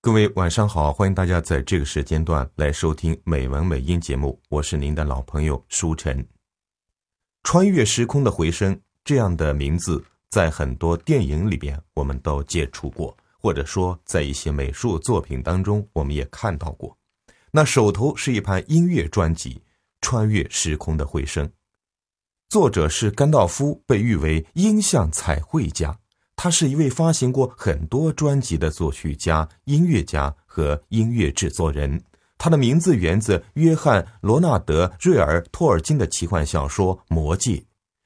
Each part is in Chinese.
各位晚上好，欢迎大家在这个时间段来收听美文美音节目，我是您的老朋友舒晨。穿越时空的回声这样的名字，在很多电影里边我们都接触过，或者说在一些美术作品当中我们也看到过。那手头是一盘音乐专辑《穿越时空的回声》，作者是甘道夫，被誉为音像彩绘家。他是一位发行过很多专辑的作曲家、音乐家和音乐制作人。他的名字源自约翰·罗纳德·瑞尔·托尔金的奇幻小说《魔戒》。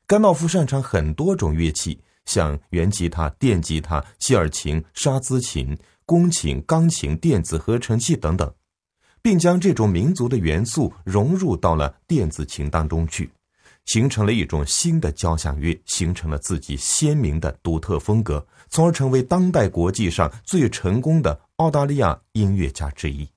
甘道夫擅长很多种乐器，像原吉他、电吉他、希尔琴、沙兹琴、宫琴、钢琴、电子合成器等等，并将这种民族的元素融入到了电子琴当中去。形成了一种新的交响乐，形成了自己鲜明的独特风格，从而成为当代国际上最成功的澳大利亚音乐家之一。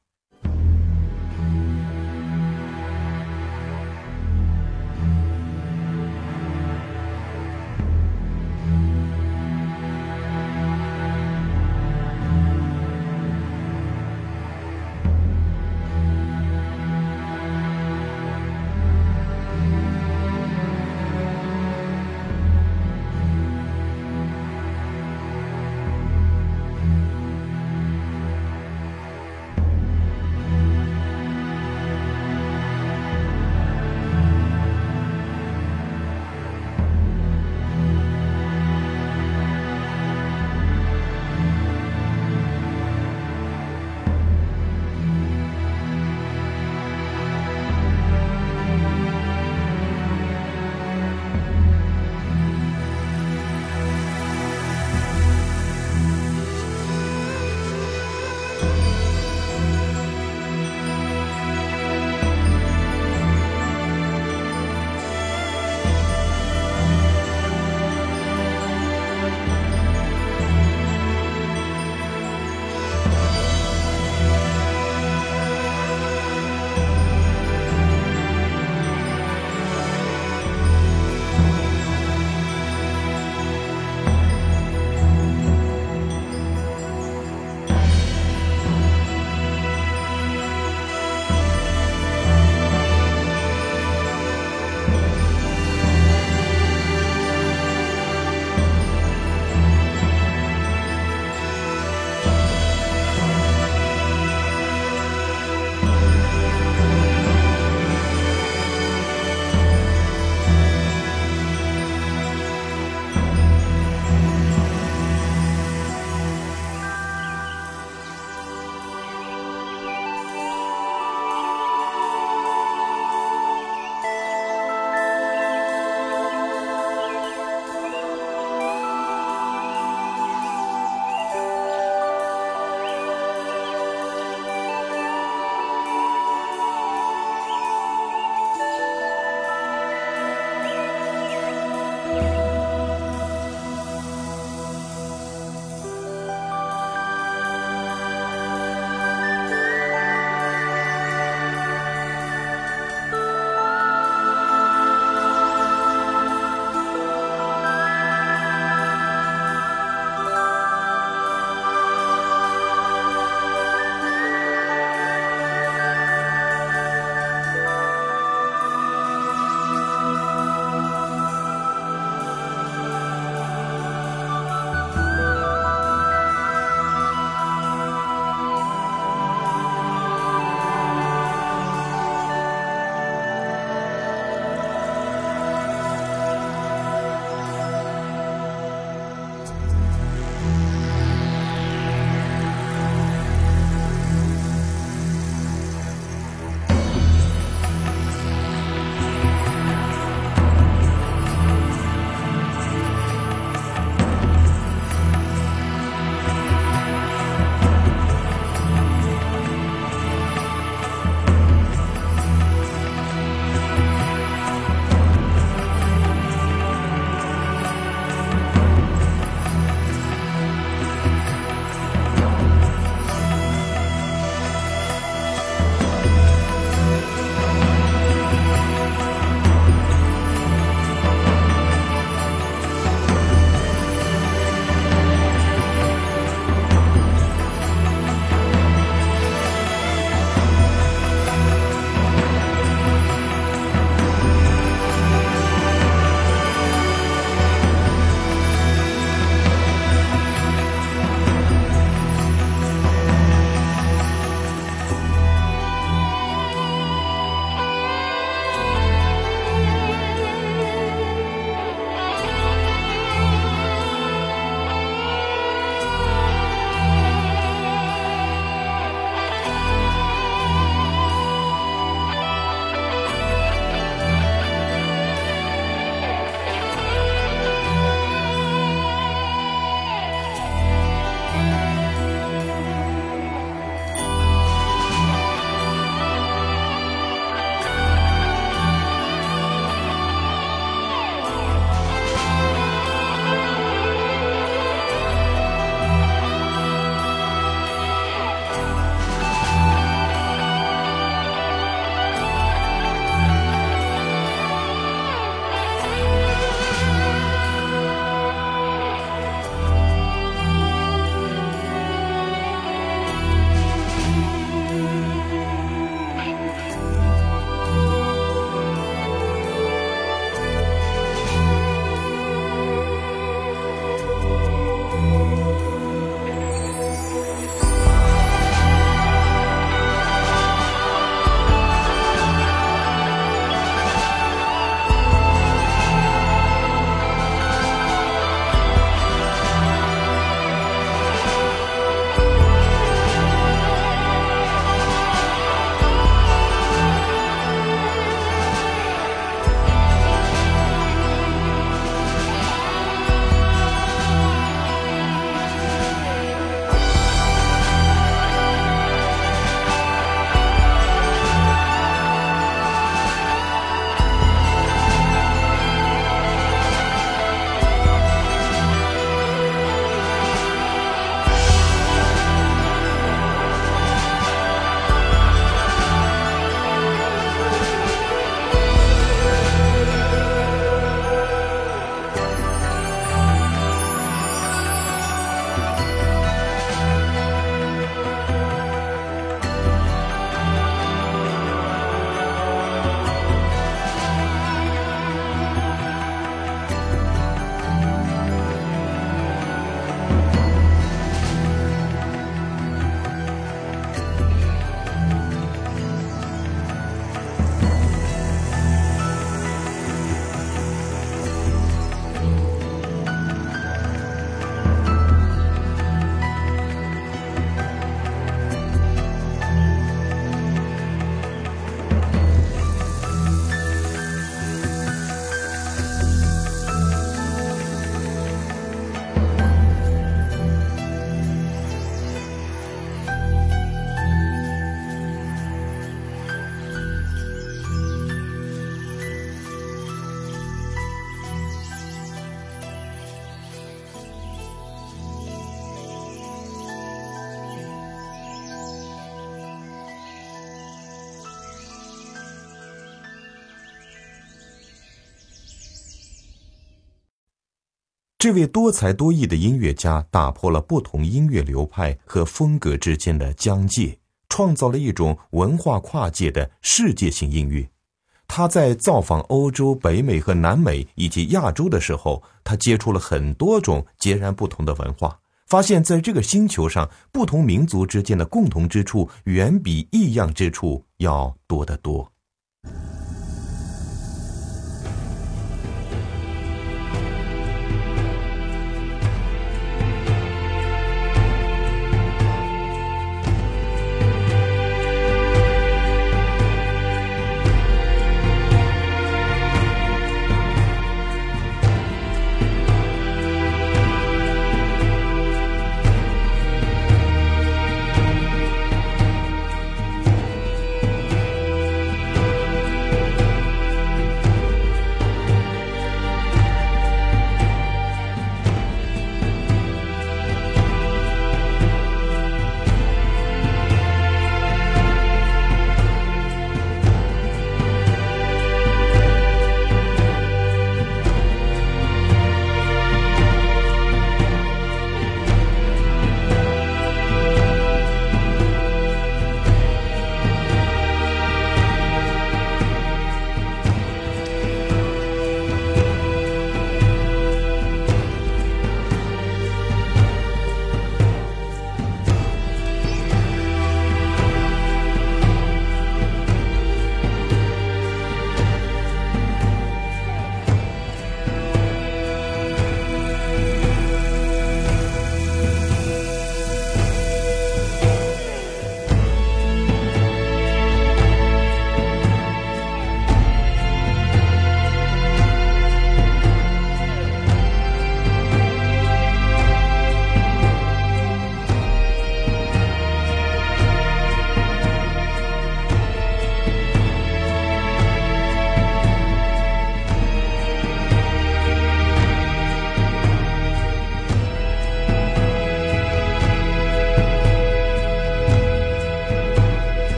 这位多才多艺的音乐家打破了不同音乐流派和风格之间的疆界，创造了一种文化跨界的世界性音乐。他在造访欧洲、北美和南美以及亚洲的时候，他接触了很多种截然不同的文化，发现在这个星球上，不同民族之间的共同之处远比异样之处要多得多。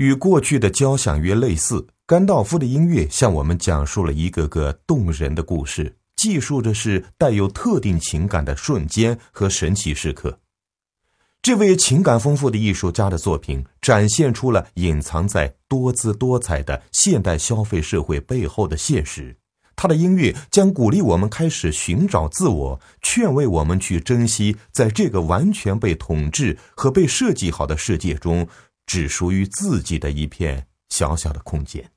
与过去的交响乐类似，甘道夫的音乐向我们讲述了一个个动人的故事，记述的是带有特定情感的瞬间和神奇时刻。这位情感丰富的艺术家的作品，展现出了隐藏在多姿多彩的现代消费社会背后的现实。他的音乐将鼓励我们开始寻找自我，劝慰我们去珍惜在这个完全被统治和被设计好的世界中。只属于自己的一片小小的空间。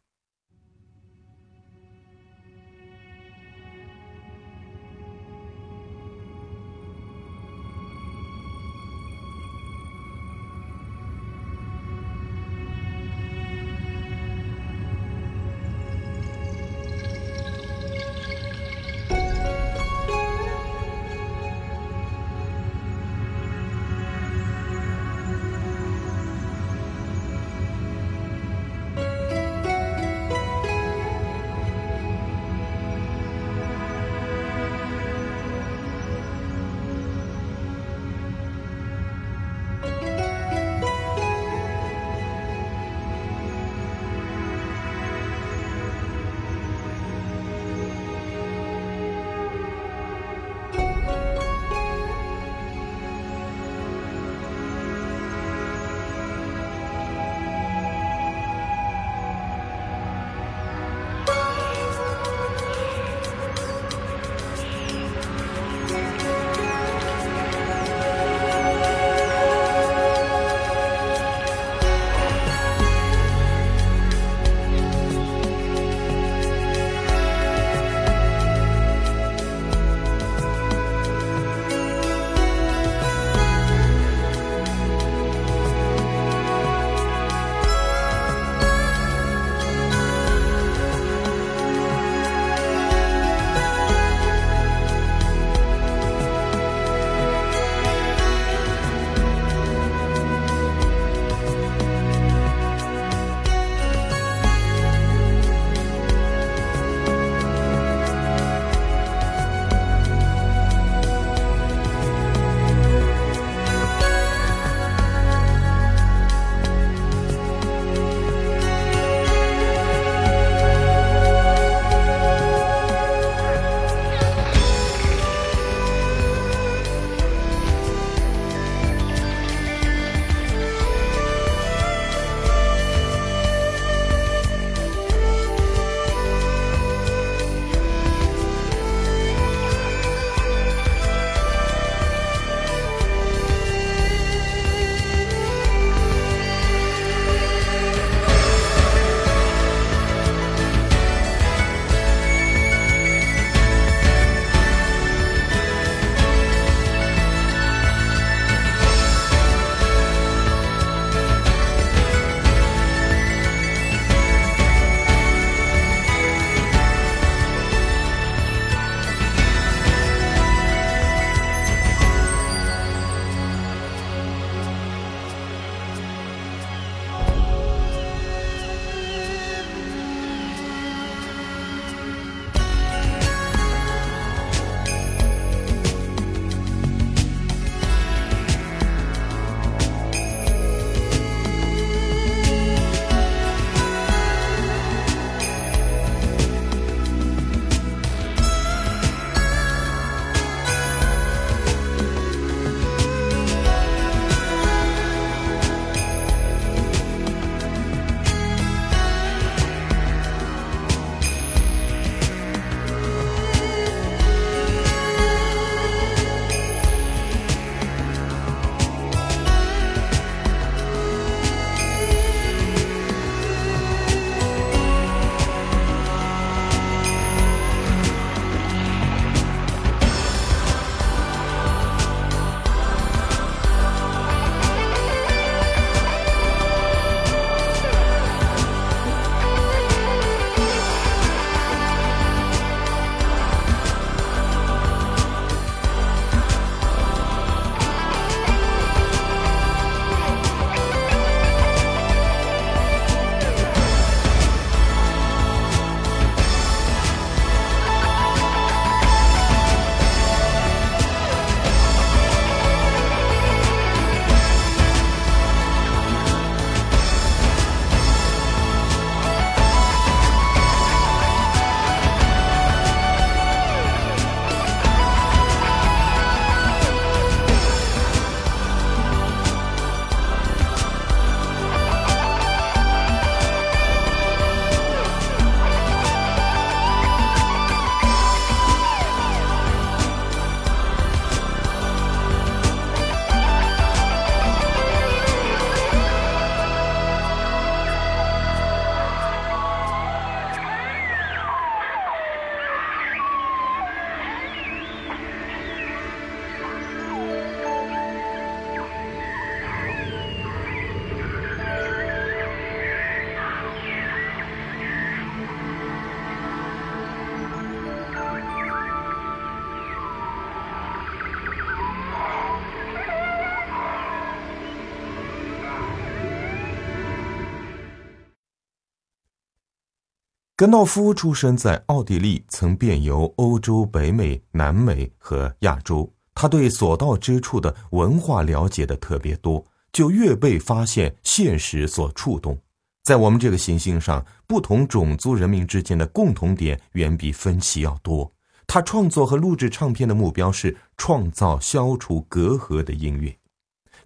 甘道夫出生在奥地利，曾遍游欧洲、北美、南美和亚洲。他对所到之处的文化了解的特别多，就越被发现现实所触动。在我们这个行星上，不同种族人民之间的共同点远比分歧要多。他创作和录制唱片的目标是创造消除隔阂的音乐。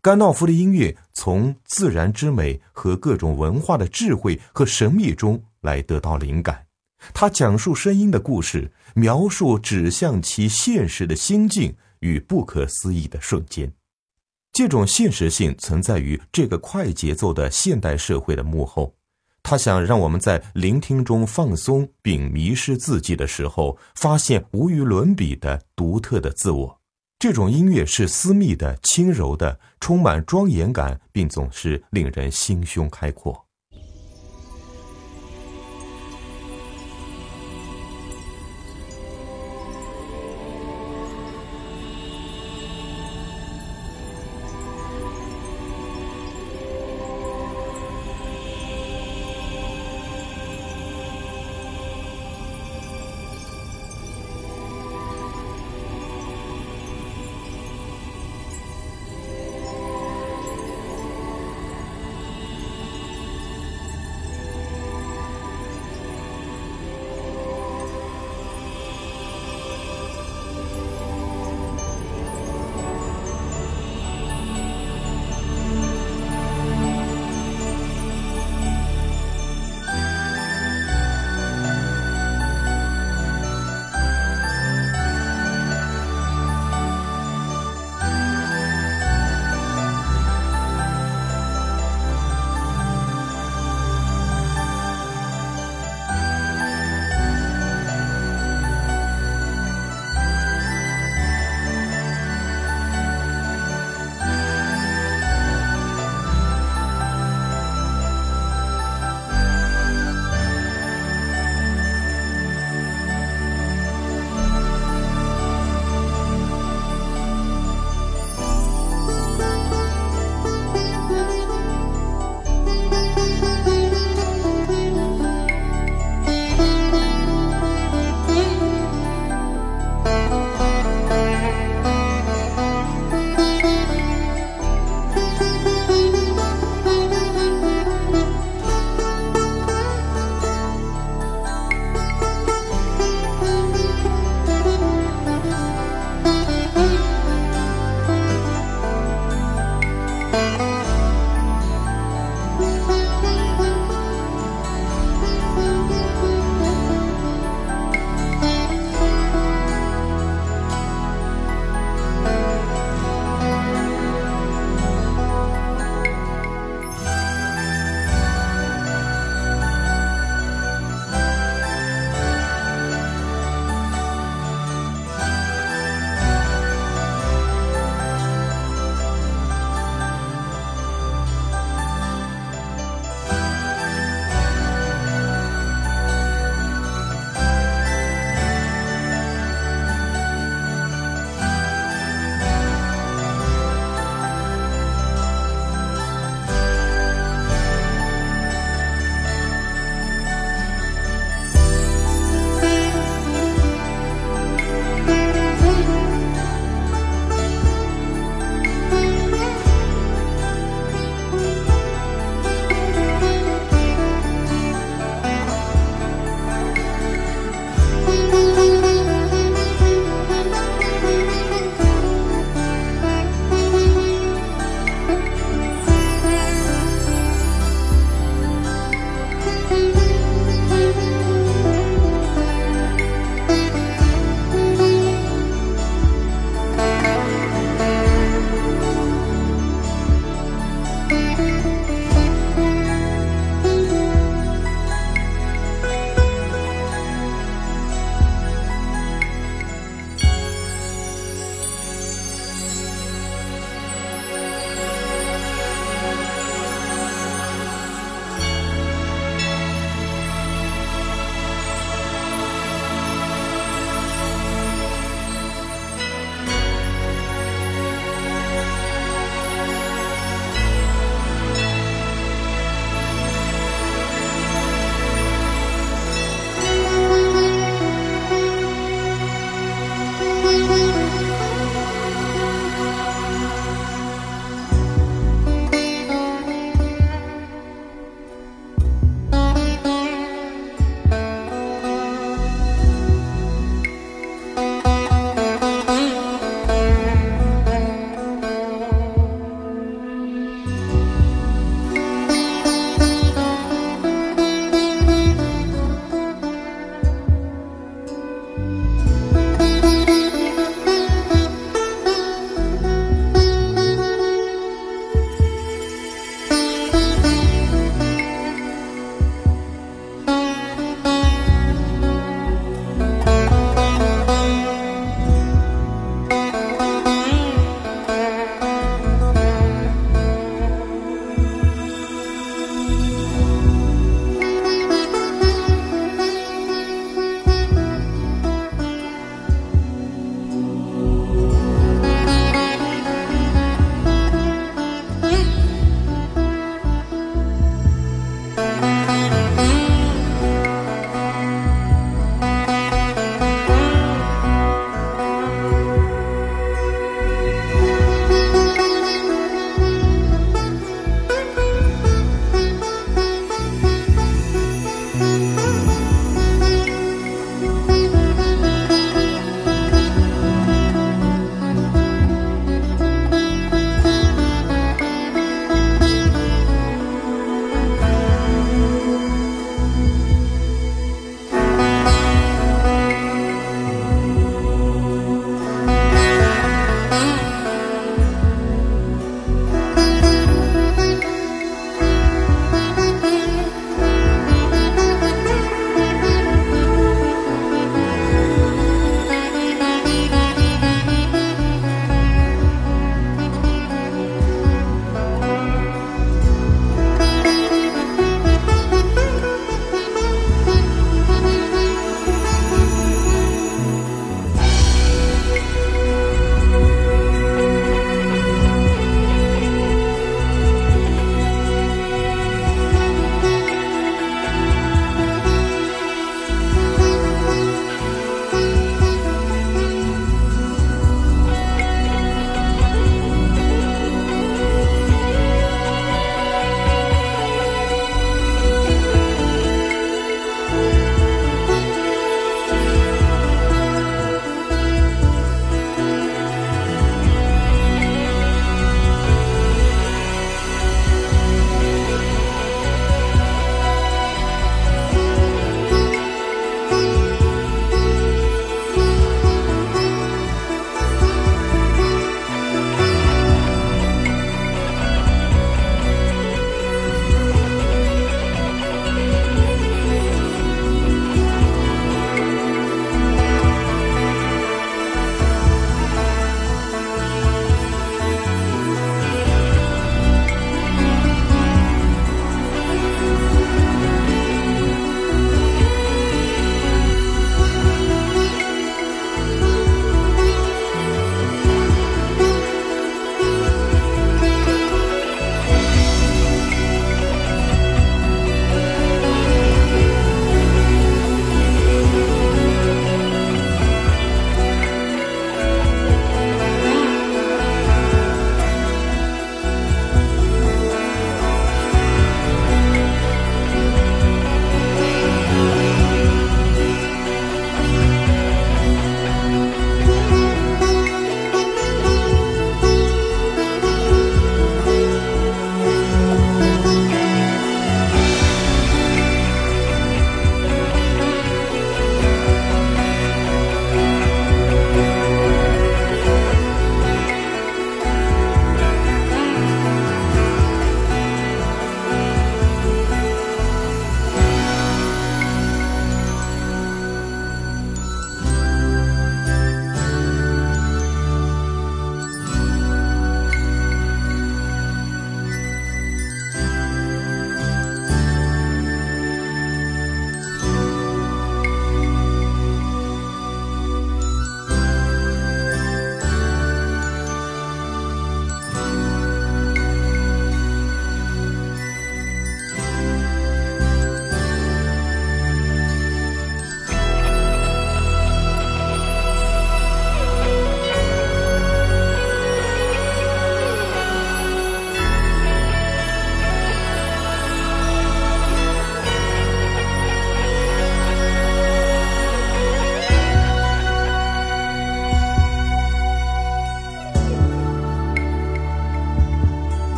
甘道夫的音乐从自然之美和各种文化的智慧和神秘中来得到灵感。他讲述声音的故事，描述指向其现实的心境与不可思议的瞬间。这种现实性存在于这个快节奏的现代社会的幕后。他想让我们在聆听中放松，并迷失自己的时候，发现无与伦比的独特的自我。这种音乐是私密的、轻柔的，充满庄严感，并总是令人心胸开阔。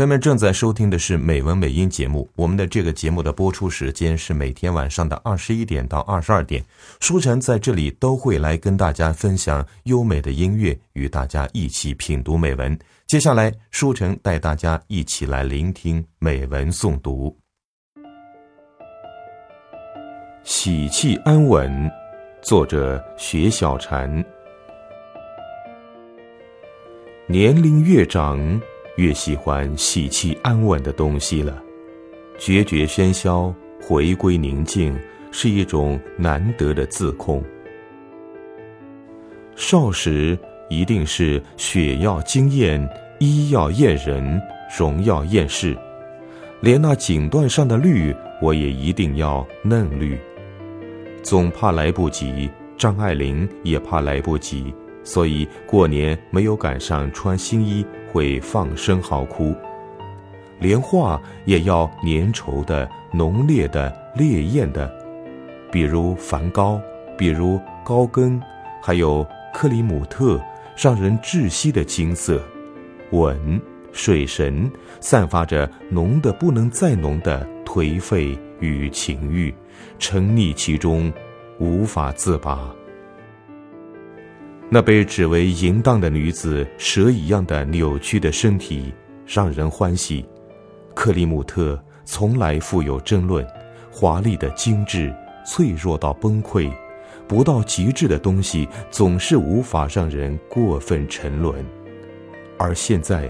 朋友们正在收听的是《美文美音》节目，我们的这个节目的播出时间是每天晚上的二十一点到二十二点。舒晨在这里都会来跟大家分享优美的音乐，与大家一起品读美文。接下来，舒晨带大家一起来聆听美文诵读。喜气安稳，作者薛小禅。年龄越长。越喜欢喜气安稳的东西了，决绝喧嚣，回归宁静，是一种难得的自控。少时一定是血要惊艳，衣要艳人，容要艳世，连那锦缎上的绿，我也一定要嫩绿。总怕来不及，张爱玲也怕来不及。所以过年没有赶上穿新衣，会放声嚎哭。连画也要粘稠的、浓烈的、烈焰的，比如梵高，比如高更，还有克里姆特，让人窒息的金色，吻水神，散发着浓的不能再浓的颓废与情欲，沉溺其中，无法自拔。那被指为淫荡的女子，蛇一样的扭曲的身体，让人欢喜。克里姆特从来富有争论，华丽的精致，脆弱到崩溃，不到极致的东西总是无法让人过分沉沦。而现在，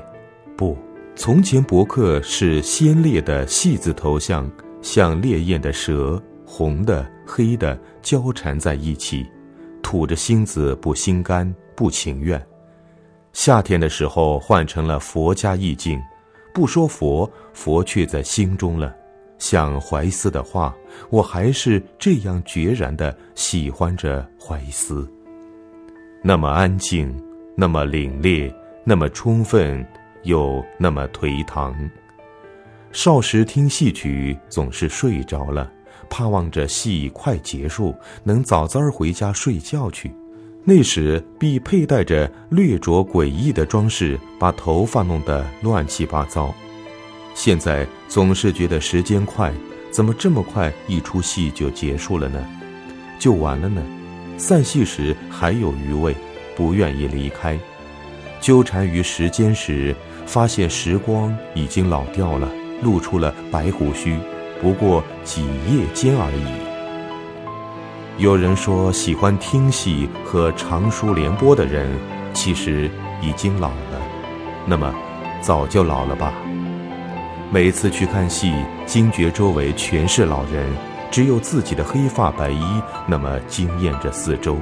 不，从前伯克是鲜烈的戏子头像，像烈焰的蛇，红的、黑的交缠在一起。吐着芯子，不心甘，不情愿。夏天的时候换成了佛家意境，不说佛，佛却在心中了。像怀斯的话，我还是这样决然的喜欢着怀斯。那么安静，那么凛冽，那么充分，又那么颓唐。少时听戏曲，总是睡着了。盼望着戏快结束，能早早回家睡觉去。那时必佩戴着略着诡异的装饰，把头发弄得乱七八糟。现在总是觉得时间快，怎么这么快一出戏就结束了呢？就完了呢？散戏时还有余味，不愿意离开。纠缠于时间时，发现时光已经老掉了，露出了白胡须。不过几夜间而已。有人说，喜欢听戏和长书联播的人，其实已经老了。那么，早就老了吧？每次去看戏，惊觉周围全是老人，只有自己的黑发白衣那么惊艳着四周。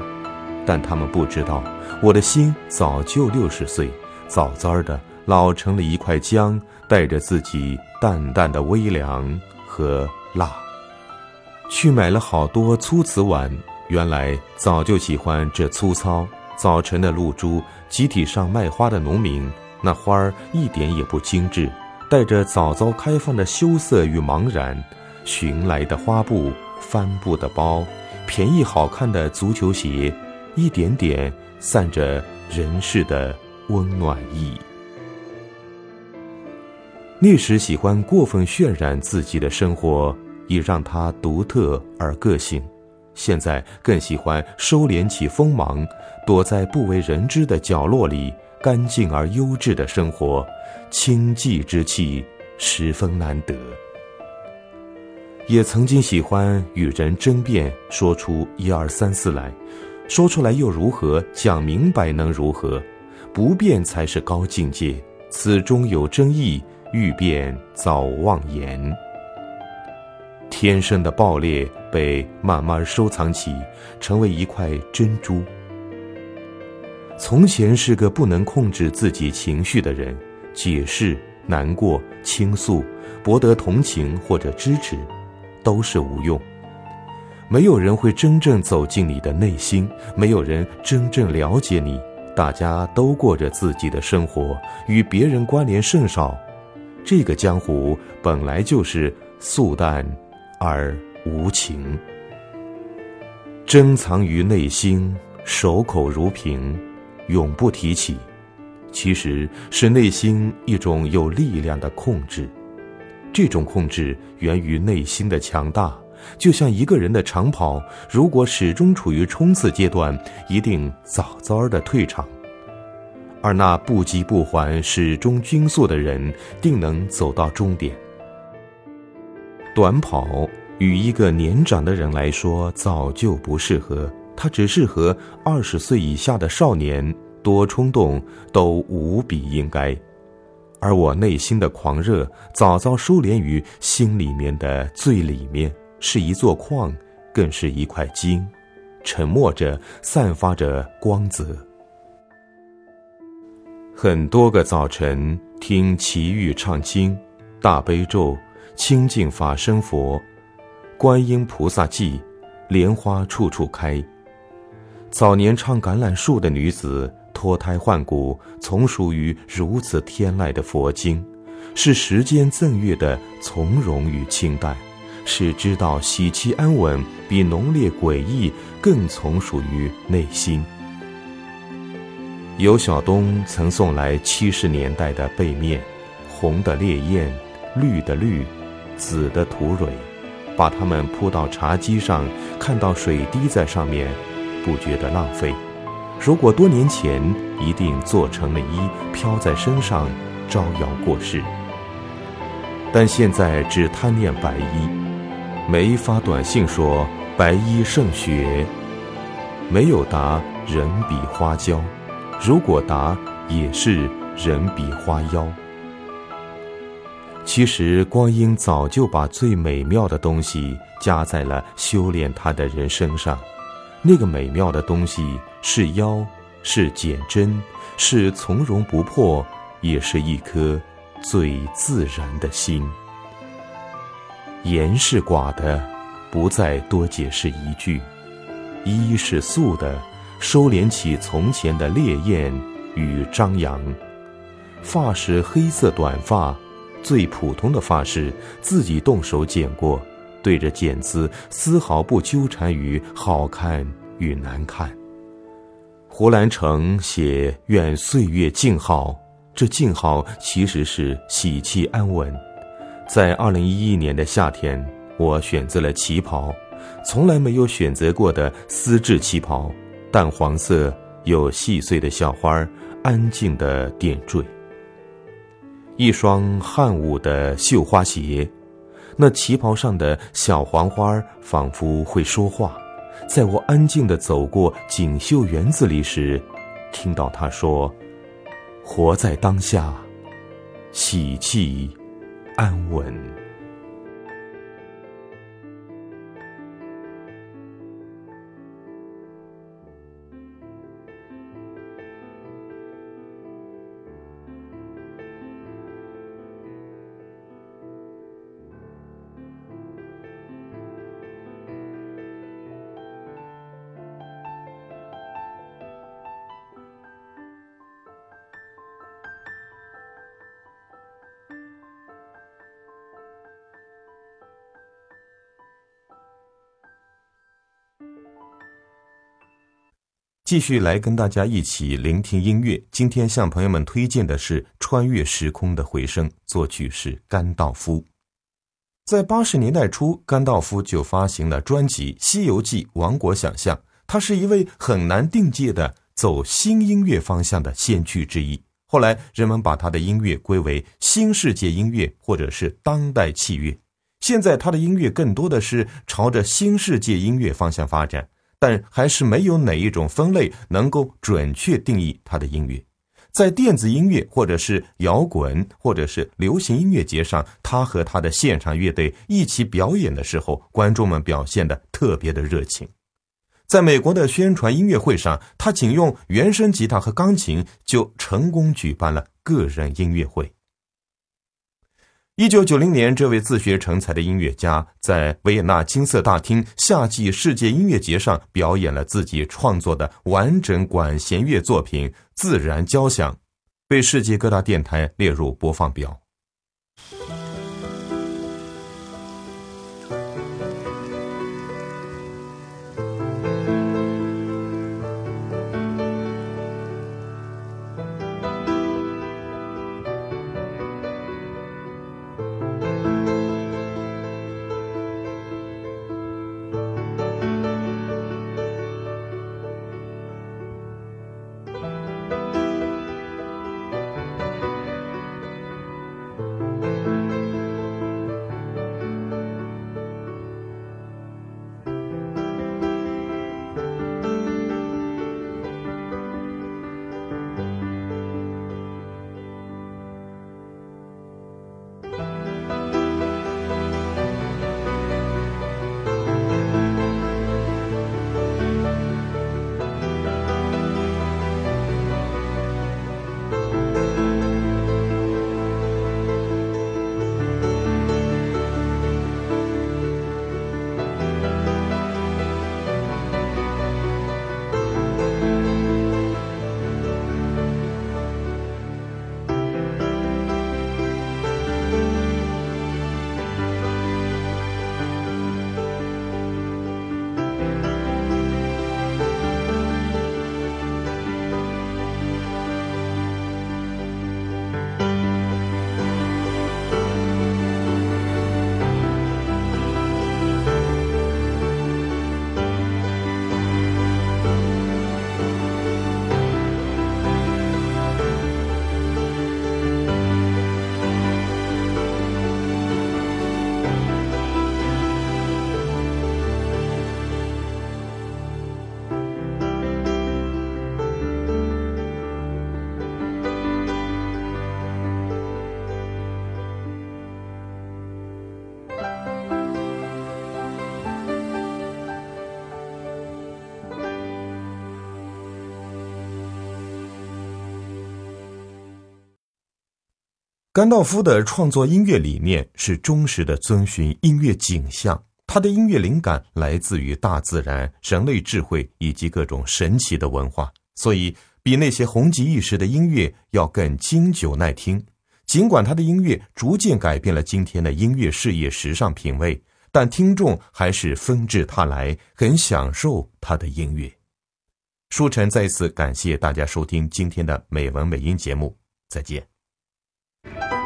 但他们不知道，我的心早就六十岁，早早的老成了一块姜，带着自己淡淡的微凉。和辣，去买了好多粗瓷碗。原来早就喜欢这粗糙。早晨的露珠，集体上卖花的农民，那花儿一点也不精致，带着早早开放的羞涩与茫然。寻来的花布、帆布的包、便宜好看的足球鞋，一点点散着人世的温暖意。那时喜欢过分渲染自己的生活，以让它独特而个性；现在更喜欢收敛起锋芒，躲在不为人知的角落里，干净而优质的生活，清寂之气十分难得。也曾经喜欢与人争辩，说出一二三四来，说出来又如何？讲明白能如何？不变才是高境界，此中有争议。欲变早忘言，天生的爆裂被慢慢收藏起，成为一块珍珠。从前是个不能控制自己情绪的人，解释、难过、倾诉，博得同情或者支持，都是无用。没有人会真正走进你的内心，没有人真正了解你。大家都过着自己的生活，与别人关联甚少。这个江湖本来就是素淡而无情，珍藏于内心，守口如瓶，永不提起。其实是内心一种有力量的控制。这种控制源于内心的强大，就像一个人的长跑，如果始终处于冲刺阶段，一定早早的退场；而那不急不缓、始终均速的人，定能走到终点。短跑与一个年长的人来说早就不适合，它只适合二十岁以下的少年，多冲动都无比应该。而我内心的狂热，早早收敛于心里面的最里面，是一座矿，更是一块金，沉默着，散发着光泽。很多个早晨，听齐豫唱经、大悲咒、清净法身佛、观音菩萨记、莲花处处开。早年唱橄榄树的女子。脱胎换骨，从属于如此天籁的佛经，是时间赠予的从容与清淡，是知道喜气安稳比浓烈诡异更从属于内心。尤小东曾送来七十年代的背面，红的烈焰，绿的绿，紫的土蕊，把它们铺到茶几上，看到水滴在上面，不觉得浪费。如果多年前一定做成了衣，飘在身上，招摇过市。但现在只贪恋白衣，没发短信说白衣胜雪，没有答人比花娇，如果答也是人比花妖。其实光阴早就把最美妙的东西加在了修炼他的人身上。那个美妙的东西是妖，是简真，是从容不迫，也是一颗最自然的心。言是寡的，不再多解释一句；衣是素的，收敛起从前的烈焰与张扬。发饰黑色短发，最普通的发饰，自己动手剪过。对着剪子，丝毫不纠缠于好看与难看。胡兰成写“愿岁月静好”，这静好其实是喜气安稳。在二零一一年的夏天，我选择了旗袍，从来没有选择过的丝质旗袍，淡黄色，有细碎的小花，安静的点缀。一双汉舞的绣花鞋。那旗袍上的小黄花仿佛会说话，在我安静地走过锦绣园子里时，听到他说：“活在当下，喜气，安稳。”继续来跟大家一起聆听音乐。今天向朋友们推荐的是《穿越时空的回声》，作曲是甘道夫。在八十年代初，甘道夫就发行了专辑《西游记王国想象》，他是一位很难定界的走新音乐方向的先驱之一。后来人们把他的音乐归为新世界音乐或者是当代器乐。现在他的音乐更多的是朝着新世界音乐方向发展。但还是没有哪一种分类能够准确定义他的音乐。在电子音乐，或者是摇滚，或者是流行音乐节上，他和他的现场乐队一起表演的时候，观众们表现的特别的热情。在美国的宣传音乐会上，他仅用原声吉他和钢琴就成功举办了个人音乐会。一九九零年，这位自学成才的音乐家在维也纳金色大厅夏季世界音乐节上表演了自己创作的完整管弦乐作品《自然交响》，被世界各大电台列入播放表。甘道夫的创作音乐理念是忠实的遵循音乐景象，他的音乐灵感来自于大自然、人类智慧以及各种神奇的文化，所以比那些红极一时的音乐要更经久耐听。尽管他的音乐逐渐改变了今天的音乐事业时尚品味，但听众还是纷至沓来，很享受他的音乐。舒晨再次感谢大家收听今天的美文美音节目，再见。Thank you.